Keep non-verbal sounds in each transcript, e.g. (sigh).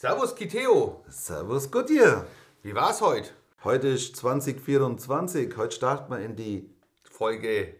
Servus Kiteo. Servus Goodyear. Wie war's heute? Heute ist 2024. Heute starten wir in die Folge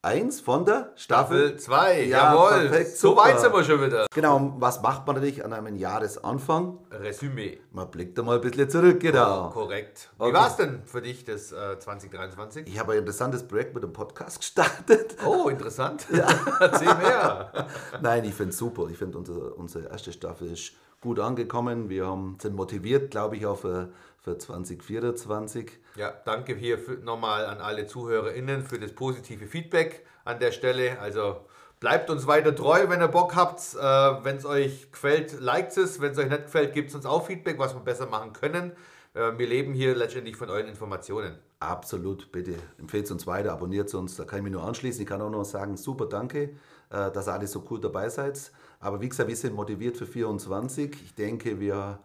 1 von der Staffel. Staffel 2. Ja, Jawohl. perfekt, so weit sind wir schon wieder. Genau, was macht man natürlich an einem Jahresanfang? Resümee. Man blickt da mal ein bisschen zurück, genau. Korrekt. Wie Okay. war's denn für dich das äh, 2023? Ich habe ein interessantes Projekt mit dem Podcast gestartet. Oh, interessant. (laughs) Erzähl mehr. (laughs) Nein, ich finde es super. Ich finde, unsere, unsere erste Staffel ist gut angekommen. Wir haben, sind motiviert, glaube ich, auch für, für 2024. Ja, danke hier nochmal an alle ZuhörerInnen für das positive Feedback an der Stelle. Also bleibt uns weiter treu, wenn ihr Bock habt. Äh, wenn es euch gefällt, liked es. Wenn es euch nicht gefällt, gibt es uns auch Feedback, was wir besser machen können. Äh, wir leben hier letztendlich von euren Informationen. Absolut, bitte empfehlt uns weiter, abonniert uns, da kann ich mich nur anschließen. Ich kann auch noch sagen, super, danke, äh, dass ihr alle so cool dabei seid. Aber wie gesagt, wir sind motiviert für 24. Ich denke, wir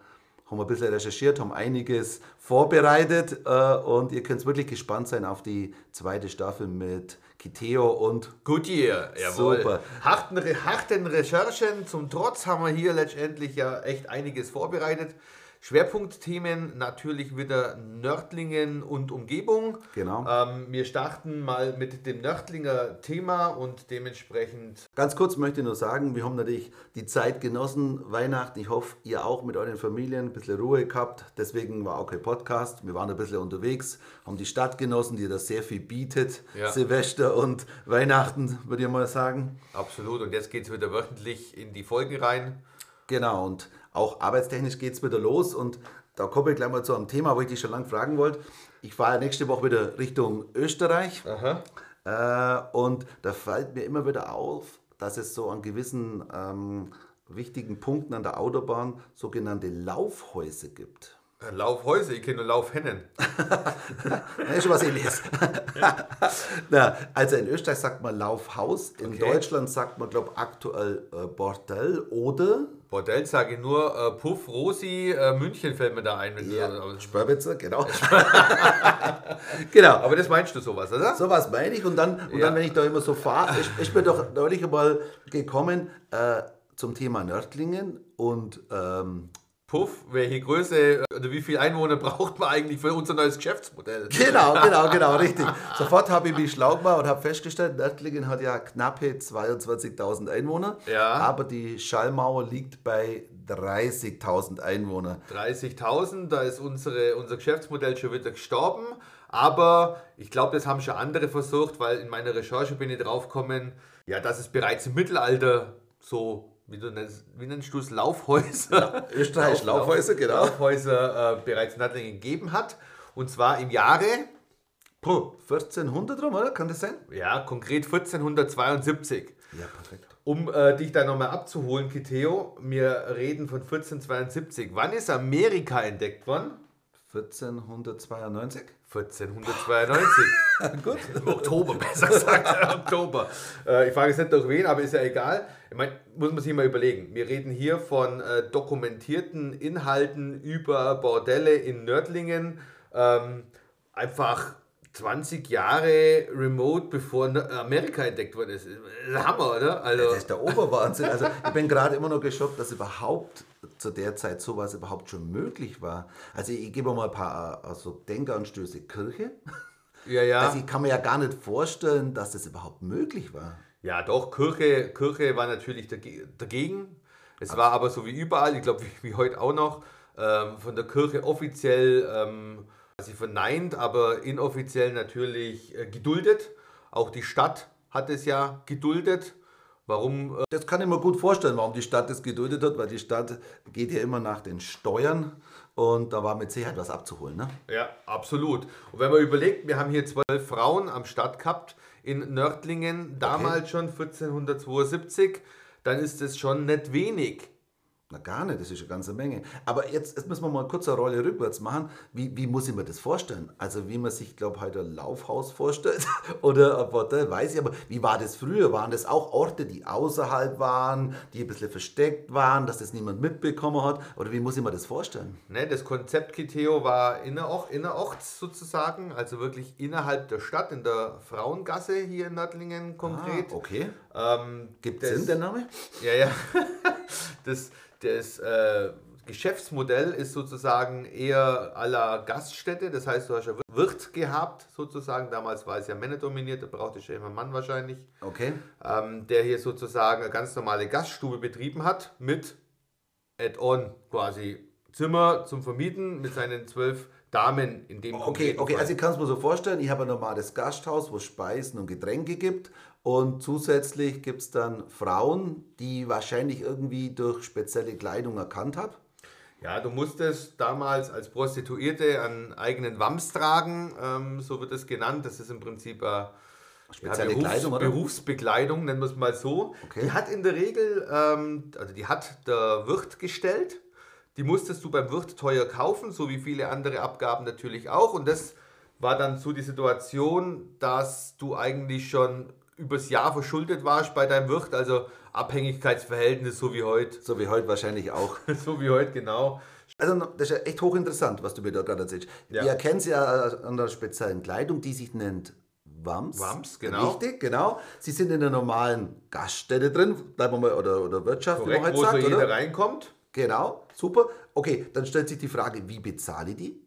haben ein bisschen recherchiert, haben einiges vorbereitet äh, und ihr könnt wirklich gespannt sein auf die zweite Staffel mit Kiteo und Goodyear, jawohl. Super. Harten, harten Recherchen zum Trotz haben wir hier letztendlich ja echt einiges vorbereitet. Schwerpunktthemen natürlich wieder Nördlingen und Umgebung. Genau. Ähm, wir starten mal mit dem Nördlinger Thema und dementsprechend Ganz kurz möchte ich nur sagen, wir haben natürlich die Zeit genossen, Weihnachten. Ich hoffe, ihr auch mit euren Familien ein bisschen Ruhe gehabt. Deswegen war auch kein Podcast. Wir waren ein bisschen unterwegs, haben die Stadt genossen, die da sehr viel bietet. Ja. Silvester und Weihnachten, würde ich mal sagen. absolut. Und jetzt geht es wieder wöchentlich in die Folgen rein. Genau, und auch arbeitstechnisch geht es wieder los. Und da komme ich gleich mal zu einem Thema, wo ich dich schon lange fragen wollte. Ich fahre nächste Woche wieder Richtung Österreich. Äh, und da fällt mir immer wieder auf, dass es so an gewissen ähm, wichtigen Punkten an der Autobahn sogenannte Laufhäuser gibt. Äh, Laufhäuser, ich kenne nur Laufhennen. (laughs) Ja, schon was ähnliches. (laughs) Na, also in Österreich sagt man Laufhaus, in Okay. Deutschland sagt man, glaube ich, aktuell äh, Bordell oder Bordell sage ich nur, äh, Puff, Rosi, äh, München fällt mir da ein. Wenn ja, du, genau. (laughs) genau. aber das meinst du sowas, oder? So was meine ich. Und dann, und Ja. dann wenn ich da immer so fahre, ich, ich bin doch neulich einmal gekommen äh, zum Thema Nördlingen und ähm, Puff, welche Größe oder wie viele Einwohner (laughs) braucht man eigentlich für unser neues Geschäftsmodell? genau, (laughs) genau, genau, richtig. Sofort habe ich mich schlau gemacht und habe festgestellt, Nördlingen hat ja knappe 22.000 Einwohner, Ja. aber die Schallmauer liegt bei 30.000 Einwohner. 30.000, da ist unsere, unser Geschäftsmodell schon wieder gestorben. Aber ich glaube, das haben schon andere versucht, weil in meiner Recherche bin ich draufgekommen, ja, dass es bereits im Mittelalter so, wie, du nennst, wie nennst du es, Laufhäuser, Österreich, Laufhäuser, genau. Laufhäuser äh, bereits in Nördlingen gegeben hat. Und zwar im Jahre, Puh, 1400 rum, oder? Kann das sein? ja, konkret 1472. Ja, perfekt. Um äh, dich da nochmal abzuholen, Kiteo, wir reden von 1472. Wann ist Amerika entdeckt worden? 1492? 1492. (laughs) Gut. Im Oktober, besser gesagt. (laughs) Oktober. Äh, ich frage jetzt nicht durch wen, aber ist ja egal. Ich meine, muss man sich mal überlegen. Wir reden hier von äh, dokumentierten Inhalten über Bordelle in Nördlingen. Ähm, einfach 20 Jahre remote, bevor Amerika entdeckt worden ist. Hammer, oder? Also, Das ist der Oberwahnsinn. Also ich bin gerade immer noch geschockt, dass überhaupt zu der Zeit sowas überhaupt schon möglich war. Also ich gebe mal ein paar äh, also Denkanstöße. Kirche? ja, ja. Also ich kann mir ja gar nicht vorstellen, dass das überhaupt möglich war. Ja, doch, Kirche, Kirche war natürlich dage- dagegen. Es war aber so wie überall, ich glaube, wie, wie heute auch noch, ähm, von der Kirche offiziell ähm, sie verneint, aber inoffiziell natürlich äh, geduldet. Auch die Stadt hat es ja geduldet. Warum? Äh, Das kann ich mir gut vorstellen, warum die Stadt das geduldet hat, weil die Stadt geht ja immer nach den Steuern und da war mit Sicherheit was abzuholen. Ne? ja, absolut. Und wenn man überlegt, wir haben hier zwölf Frauen am Start gehabt in Nördlingen, damals schon 1472, dann ist es schon nicht wenig. Na gar nicht, das ist eine ganze Menge. Aber jetzt, jetzt müssen wir mal kurz eine Rolle rückwärts machen. Wie, wie muss ich mir das vorstellen? Also wie man sich, glaube ich, heute ein Laufhaus vorstellt (laughs) oder ein Bordell, weiß ich. Aber wie war das früher? Waren das auch Orte, die außerhalb waren, die ein bisschen versteckt waren, dass das niemand mitbekommen hat? Oder wie muss ich mir das vorstellen? Ne, das Konzept Kiteo war innerort, innerorts sozusagen, also wirklich innerhalb der Stadt, in der Frauengasse hier in Nördlingen konkret. Ah, okay. Ähm, Gibt das- Sinn, der Name? Ja, ja. (laughs) Das, das äh, Geschäftsmodell ist sozusagen eher à la Gaststätte. Das heißt, du hast ja Wirt gehabt, sozusagen. Damals war es ja männerdominiert, da brauchte ich ja immer einen Mann wahrscheinlich. Okay. Ähm, der hier sozusagen eine ganz normale Gaststube betrieben hat mit Add-on quasi Zimmer zum Vermieten mit seinen zwölf Damen in dem Okay, okay, Fall. also ich kann es mir so vorstellen, ich habe ein normales Gasthaus, wo es Speisen und Getränke gibt und zusätzlich gibt es dann Frauen, die wahrscheinlich irgendwie durch spezielle Kleidung erkannt habe. Ja, du musstest damals als Prostituierte einen eigenen Wams tragen, ähm, so wird es genannt. Das ist im Prinzip äh, Spezielle ja, Berufs Kleidung, oder? Berufsbekleidung, nennen wir es mal so. Okay. Die hat in der Regel, ähm, also die hat der Wirt gestellt. Die musstest du beim Wirt teuer kaufen, so wie viele andere Abgaben natürlich auch. Und das war dann so die Situation, dass du eigentlich schon übers Jahr verschuldet warst bei deinem Wirt, also Abhängigkeitsverhältnis, so wie heute. So wie heute wahrscheinlich auch. (laughs) so wie heute, genau. Also das ist ja echt hochinteressant, was du mir da gerade erzählst. Ja. Ihr erkennt sie ja an der speziellen Kleidung, die sich nennt Wams. Wams, genau. Richtig, genau. Sie sind in der normalen Gaststätte drin, bleiben wir mal, oder, oder Wirtschaft, wie man Korrekt, heute wo sagt, so jeder oder? reinkommt. Genau, super. Okay, dann stellt sich die Frage, wie bezahle ich die?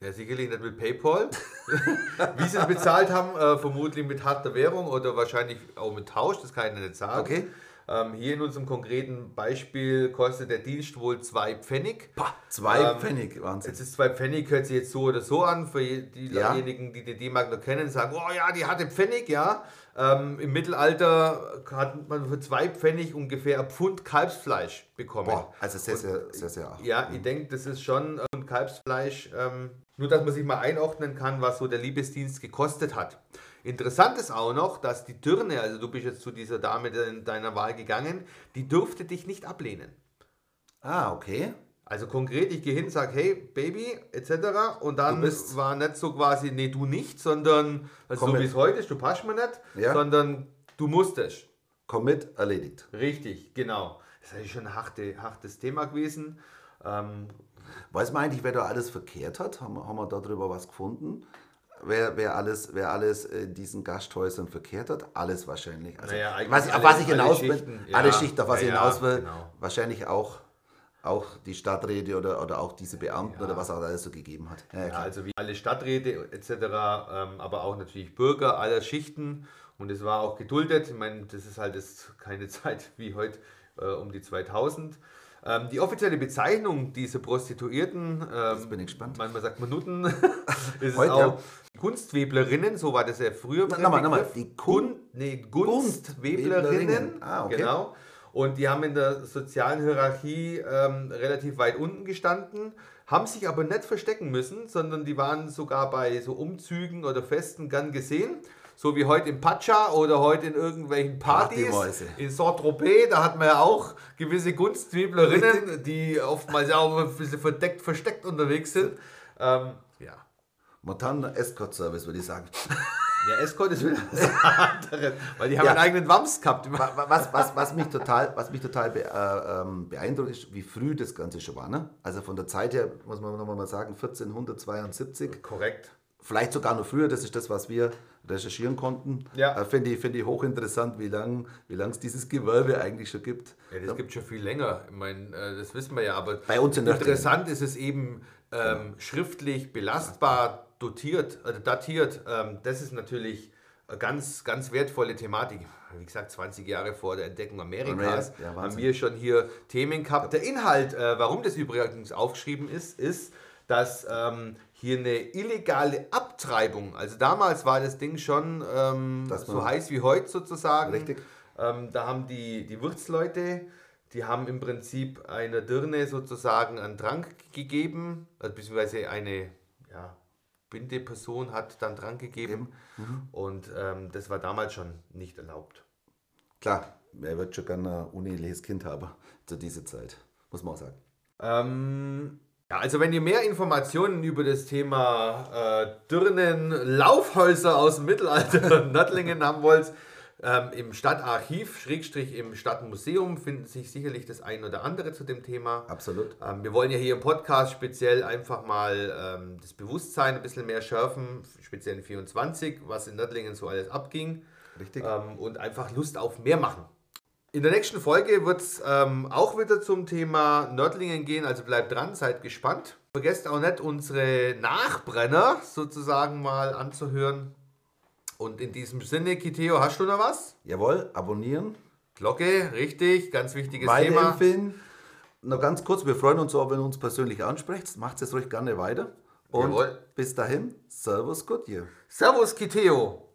Ja, sicherlich nicht mit PayPal. (laughs) Wie sie es bezahlt haben, äh, vermutlich mit harter Währung oder wahrscheinlich auch mit Tausch, das kann ich nicht sagen. Okay. Ähm, hier in unserem konkreten Beispiel kostet der Dienst wohl zwei Pfennig. Pah, zwei Ähm, Pfennig, Wahnsinn. Jetzt ist zwei Pfennig, hört sich jetzt so oder so an. Für je- Ja. diejenigen, die die D-Mark noch kennen, sagen, oh ja, die hatte Pfennig, ja. Ähm, Im Mittelalter hat man für zwei Pfennig ungefähr ein Pfund Kalbsfleisch bekommen. Boah, also sehr, sehr, sehr, sehr. Ja, ich denke, das ist schon ein Kalbsfleisch. Ähm, nur, dass man sich mal einordnen kann, was so der Liebesdienst gekostet hat. Interessant ist auch noch, dass die Dirne, also du bist jetzt zu dieser Dame de- deiner Wahl gegangen, die dürfte dich nicht ablehnen. Ah, okay. Also konkret, ich gehe hin, sage, hey, Baby, etc. Und dann war nicht so quasi, nee, du nicht, sondern, also Komm so wie es heute ist, du passt mir nicht, Ja. sondern du musstest. Komm mit, erledigt. Richtig, genau. Das ist eigentlich schon ein harte, hartes Thema gewesen. Ähm, Weiß man eigentlich, wer da alles verkehrt hat? Haben, haben wir darüber was gefunden? Wer, wer, alles, wer alles in diesen Gasthäusern verkehrt hat? Alles wahrscheinlich. Also, Naja, was, alle- was ich alle hinaus will, Schichten, alle ja. Schichten, auf was Ja, ich hinaus will, genau. wahrscheinlich auch, auch die Stadträte oder, oder auch diese Beamten Ja. oder was auch alles so gegeben hat. Also wie alle Stadträte etc., ähm, aber auch natürlich Bürger aller Schichten. Und es war auch geduldet. Ich meine, das ist halt jetzt keine (laughs) Zeit wie heute äh, um die 2000. Ähm, die offizielle Bezeichnung dieser Prostituierten, ähm, bin ich gespannt. manchmal sagt man Nutten, (laughs) ist Heute, auch. Kunstweblerinnen, so war das ja früher. Nochmal, nochmal, die Kun nee, Kunstweblerinnen. Kunstweblerinnen. Ah, okay. Genau. Und die haben in der sozialen Hierarchie ähm, relativ weit unten gestanden, haben sich aber nicht verstecken müssen, sondern die waren sogar bei so Umzügen oder Festen gern gesehen. So wie heute im Pacha oder heute in irgendwelchen Partys. Partymäuse. In Saint-Tropez, da hat man ja auch gewisse Kunstweblerinnen, die oftmals ja auch ein bisschen verdeckt, versteckt unterwegs sind. Ähm, ja. Momentan Escort-Service, würde ich sagen. (laughs) Ja, Escort ist wieder was (laughs) anderes, weil die haben Ja. einen eigenen Wams gehabt. Wa- wa- was, was, was mich total, was mich total be, äh, ähm, beeindruckt ist, wie früh das Ganze schon war. Ne? Also von der Zeit her, muss man nochmal mal sagen, 1472. Korrekt. Vielleicht sogar noch früher, das ist das, was wir recherchieren konnten. Ja. Äh, Finde ich, finde ich hochinteressant, wie lange wie lang es dieses Gewölbe eigentlich schon gibt. Ja, das gibt schon viel länger. Ich meine, äh, das wissen wir ja, aber Bei uns in interessant ist es eben ähm, schriftlich belastbar dotiert, äh, datiert. Ähm, das ist natürlich eine ganz, ganz wertvolle Thematik. Wie gesagt, 20 Jahre vor der Entdeckung Amerikas Ja, haben wir schon hier Themen gehabt. Der Inhalt, äh, warum das übrigens aufgeschrieben ist, ist, dass ähm, hier eine illegale Abtreibung, also damals war das Ding schon ähm, so heiß wie heute sozusagen. Richtig. Ähm, da haben die, die Wirtsleute, die haben im Prinzip einer Dirne sozusagen einen Trank gegeben, also beziehungsweise eine ja, Bindeperson hat dann Trank gegeben. Und ähm, das war damals schon nicht erlaubt. Klar, wer wird schon gerne ein uneheliches Kind haben zu dieser Zeit, muss man auch sagen. Ähm, ja, also wenn ihr mehr Informationen über das Thema äh, Dirnen, Laufhäuser aus dem Mittelalter (laughs) in Nördlingen haben wollt, ähm, im Stadtarchiv, Schrägstrich im Stadtmuseum, findet sich sicherlich das ein oder andere zu dem Thema. Absolut. Ähm, wir wollen ja hier im Podcast speziell einfach mal ähm, das Bewusstsein ein bisschen mehr schärfen, speziell in 24, was in Nördlingen so alles abging. Richtig. Ähm, und einfach Lust auf mehr machen. In der nächsten Folge wird es ähm, auch wieder zum Thema Nördlingen gehen, also bleibt dran, seid gespannt. Vergesst auch nicht, unsere Nachbrenner sozusagen mal anzuhören. Und in diesem Sinne, Kiteo, hast du noch was? Jawohl, abonnieren. Glocke, richtig, ganz wichtiges Thema. Noch ganz kurz, wir freuen uns auch, wenn ihr uns persönlich ansprecht. Macht es ruhig gerne weiter. Und Jawohl. bis dahin, Servus Goodyear. Servus, Kiteo.